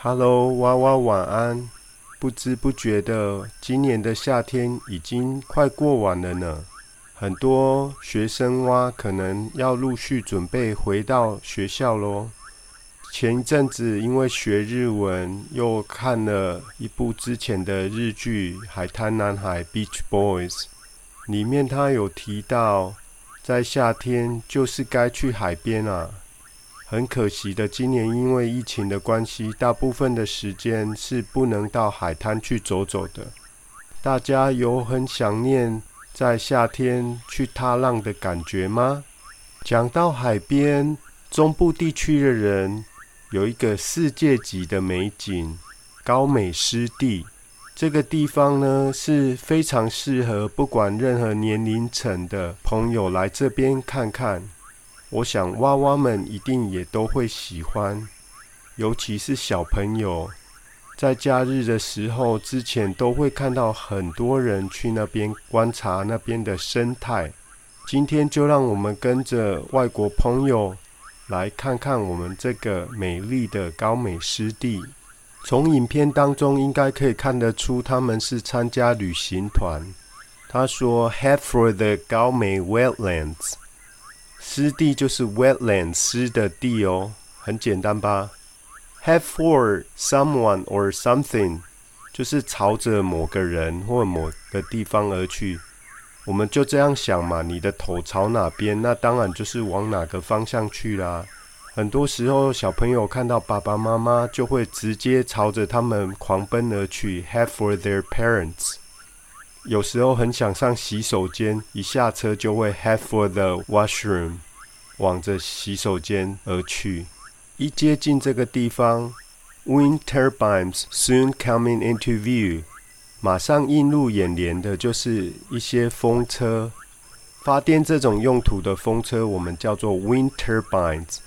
Hello，娃娃晚安。不知不觉的，今年的夏天已经快过完了呢。很多学生蛙可能要陆续准备回到学校喽。前一阵子因为学日文，又看了一部之前的日剧《海滩男孩》（Beach Boys），里面他有提到，在夏天就是该去海边啊。很可惜的，今年因为疫情的关系，大部分的时间是不能到海滩去走走的。大家有很想念在夏天去踏浪的感觉吗？讲到海边，中部地区的人有一个世界级的美景——高美湿地。这个地方呢是非常适合不管任何年龄层的朋友来这边看看。我想娃娃们一定也都会喜欢，尤其是小朋友，在假日的时候，之前都会看到很多人去那边观察那边的生态。今天就让我们跟着外国朋友来看看我们这个美丽的高美湿地。从影片当中应该可以看得出，他们是参加旅行团。他说：“Head for the 高美 wetlands。”湿地就是 wetland 湿的地哦，很简单吧？Head for someone or something，就是朝着某个人或某个地方而去。我们就这样想嘛，你的头朝哪边，那当然就是往哪个方向去啦。很多时候，小朋友看到爸爸妈妈，就会直接朝着他们狂奔而去，head for their parents。有时候很想上洗手间，一下车就会 head for the washroom，往着洗手间而去。一接近这个地方，wind turbines soon coming into view，马上映入眼帘的就是一些风车。发电这种用途的风车，我们叫做 wind turbines，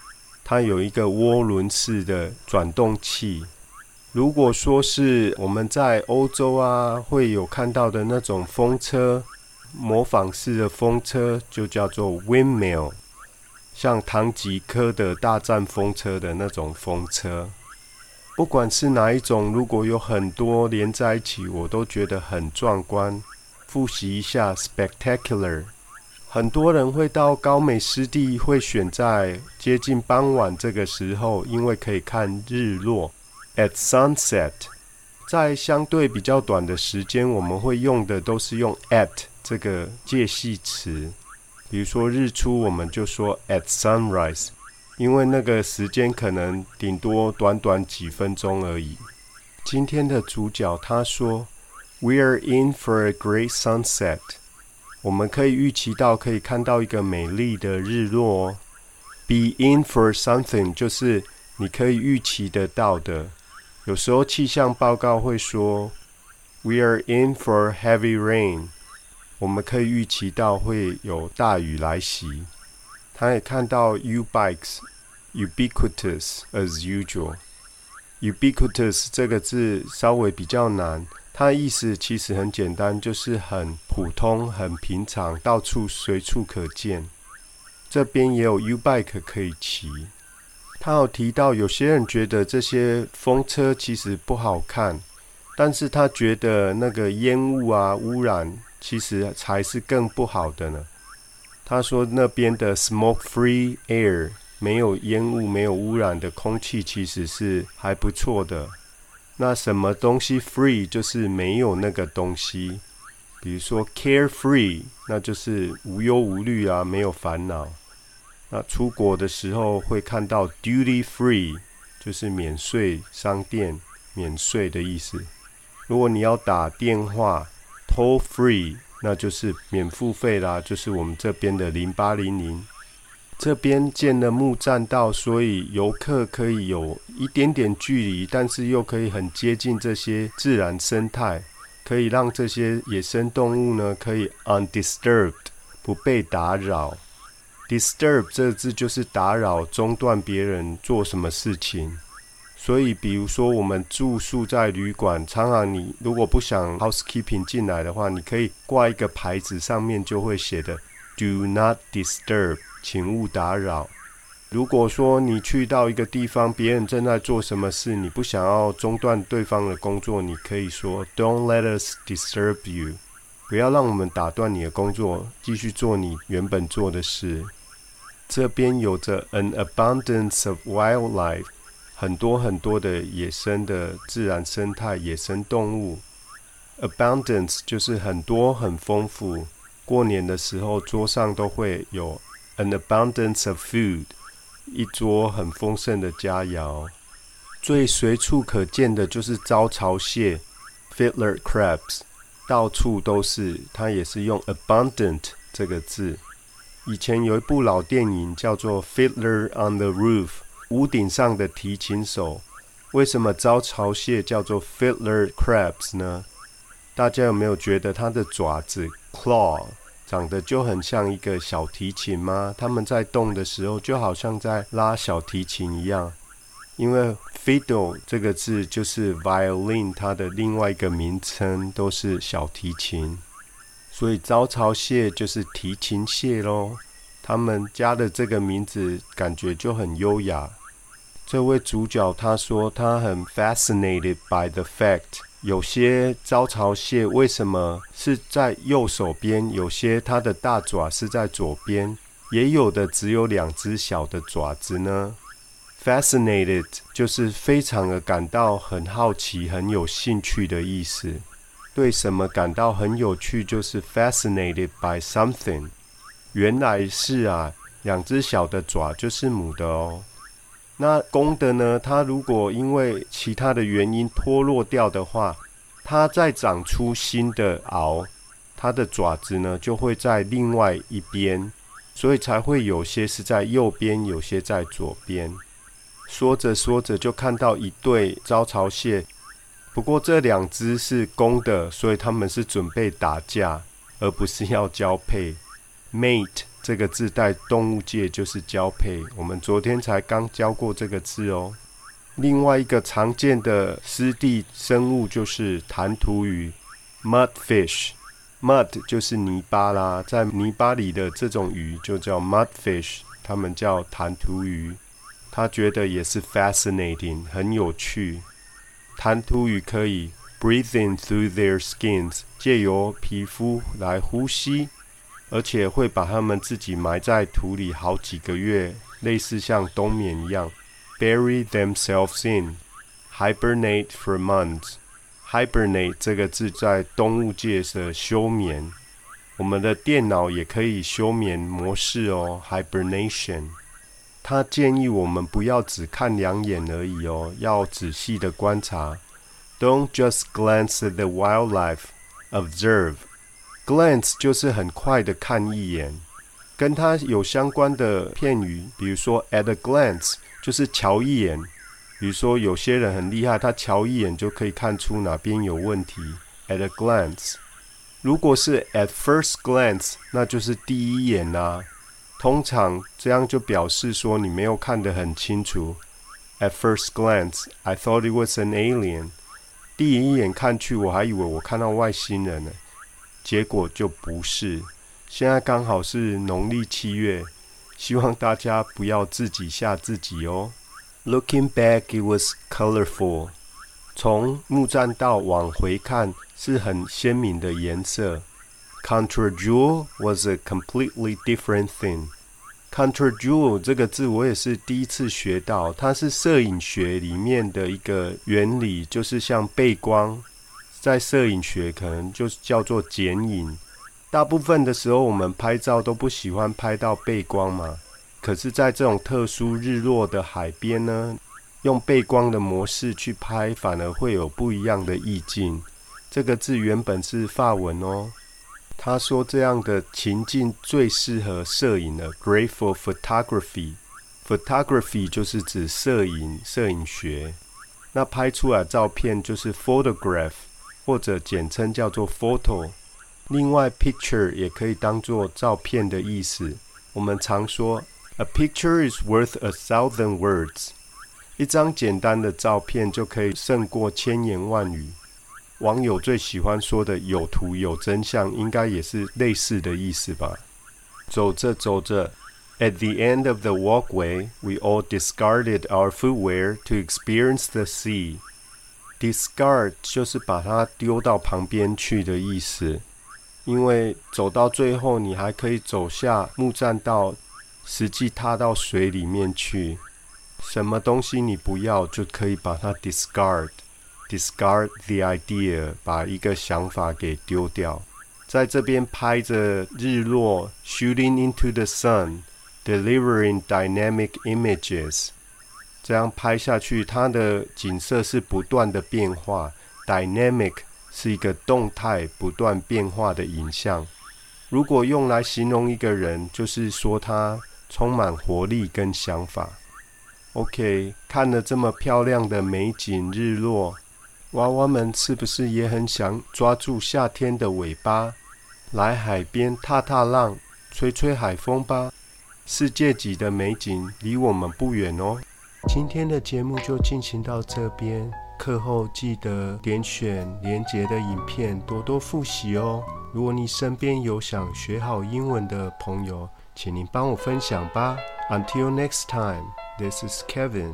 它有一个涡轮式的转动器。如果说是我们在欧洲啊，会有看到的那种风车，模仿式的风车就叫做 windmill，像唐吉诃德大战风车的那种风车。不管是哪一种，如果有很多连在一起，我都觉得很壮观。复习一下，spectacular。很多人会到高美湿地，会选在接近傍晚这个时候，因为可以看日落。At sunset，在相对比较短的时间，我们会用的都是用 at 这个介系词。比如说日出，我们就说 at sunrise，因为那个时间可能顶多短短几分钟而已。今天的主角他说：“We are in for a great sunset。”我们可以预期到可以看到一个美丽的日落哦。Be in for something 就是你可以预期得到的。有时候气象报告会说，We are in for heavy rain。我们可以预期到会有大雨来袭。他也看到 U bikes ubiquitous as usual。ubiquitous 这个字稍微比较难，它的意思其实很简单，就是很普通、很平常，到处随处可见。这边也有 U bike 可以骑。他有提到，有些人觉得这些风车其实不好看，但是他觉得那个烟雾啊、污染其实才是更不好的呢。他说那边的 smoke-free air 没有烟雾、没有污染的空气，其实是还不错的。那什么东西 free 就是没有那个东西，比如说 carefree，那就是无忧无虑啊，没有烦恼。那出国的时候会看到 duty free，就是免税商店，免税的意思。如果你要打电话，toll free，那就是免付费啦，就是我们这边的零八零零。这边建了木栈道，所以游客可以有一点点距离，但是又可以很接近这些自然生态，可以让这些野生动物呢可以 undisturbed，不被打扰。disturb 这个字就是打扰、中断别人做什么事情。所以，比如说我们住宿在旅馆，常常你如果不想 housekeeping 进来的话，你可以挂一个牌子，上面就会写的 “Do not disturb”，请勿打扰。如果说你去到一个地方，别人正在做什么事，你不想要中断对方的工作，你可以说 "Don't let us disturb you"，不要让我们打断你的工作，继续做你原本做的事。这边有着 an abundance of wildlife，很多很多的野生的自然生态、野生动物。abundance 就是很多很丰富。过年的时候，桌上都会有 an abundance of food。一桌很丰盛的佳肴，最随处可见的就是招潮蟹 （Fiddler crabs），到处都是。它也是用 abundant 这个字。以前有一部老电影叫做《Fiddler on the Roof》，屋顶上的提琴手。为什么招潮蟹叫做 Fiddler crabs 呢？大家有没有觉得它的爪子 （claw）？长得就很像一个小提琴吗？它们在动的时候，就好像在拉小提琴一样。因为 fiddle 这个字就是 violin 它的另外一个名称，都是小提琴，所以招潮蟹就是提琴蟹喽。他们加的这个名字感觉就很优雅。这位主角他说他很 fascinated by the fact。有些招潮蟹为什么是在右手边？有些它的大爪是在左边，也有的只有两只小的爪子呢？Fascinated 就是非常的感到很好奇、很有兴趣的意思。对什么感到很有趣，就是 fascinated by something。原来是啊，两只小的爪就是母的哦。那公的呢？它如果因为其他的原因脱落掉的话，它再长出新的螯，它的爪子呢就会在另外一边，所以才会有些是在右边，有些在左边。说着说着就看到一对招潮蟹，不过这两只是公的，所以他们是准备打架，而不是要交配。Mate。这个字在动物界就是交配，我们昨天才刚教过这个字哦。另外一个常见的湿地生物就是弹涂鱼 （mudfish）。mud 就是泥巴啦，在泥巴里的这种鱼就叫 mudfish，它们叫弹涂鱼。他觉得也是 fascinating，很有趣。弹涂鱼可以 breathing through their skins，借由皮肤来呼吸。而且会把它们自己埋在土里好几个月，类似像冬眠一样，bury themselves in，hibernate for months。hibernate 这个字在动物界是休眠，我们的电脑也可以休眠模式哦，hibernation。他建议我们不要只看两眼而已哦，要仔细的观察，don't just glance at the wildlife，observe。Glance 就是很快的看一眼，跟它有相关的片语，比如说 at a glance 就是瞧一眼。比如说有些人很厉害，他瞧一眼就可以看出哪边有问题。At a glance，如果是 at first glance，那就是第一眼啦。通常这样就表示说你没有看得很清楚。At first glance，I thought it was an alien。第一眼看去，我还以为我看到外星人呢。结果就不是。现在刚好是农历七月，希望大家不要自己吓自己哦。Looking back, it was colorful。从木栈道往回看，是很鲜明的颜色。Contra jewel was a completely different thing。Contra jewel 这个字我也是第一次学到，它是摄影学里面的一个原理，就是像背光。在摄影学可能就是叫做剪影。大部分的时候，我们拍照都不喜欢拍到背光嘛。可是，在这种特殊日落的海边呢，用背光的模式去拍，反而会有不一样的意境。这个字原本是法文哦。他说这样的情境最适合摄影了，great for photography。photography 就是指摄影、摄影学。那拍出来照片就是 photograph。或者简称叫做 photo。另外，picture 也可以当做照片的意思。我们常说，a picture is worth a thousand words。一张简单的照片就可以胜过千言万语。网友最喜欢说的“有图有真相”，应该也是类似的意思吧？走着走着 At the end of the walkway, we all discarded our footwear to experience the sea. Discard 就是把它丢到旁边去的意思。因为走到最后，你还可以走下木栈道，实际踏到水里面去。什么东西你不要，就可以把它 discard。discard the idea，把一个想法给丢掉。在这边拍着日落，shooting into the sun，delivering dynamic images。这样拍下去，它的景色是不断的变化，dynamic 是一个动态、不断变化的影像。如果用来形容一个人，就是说他充满活力跟想法。OK，看了这么漂亮的美景日落，娃娃们是不是也很想抓住夏天的尾巴？来海边踏踏浪，吹吹海风吧！世界级的美景离我们不远哦。今天的节目就进行到这边，课后记得点选连结的影片，多多复习哦。如果你身边有想学好英文的朋友，请您帮我分享吧。Until next time, this is Kevin.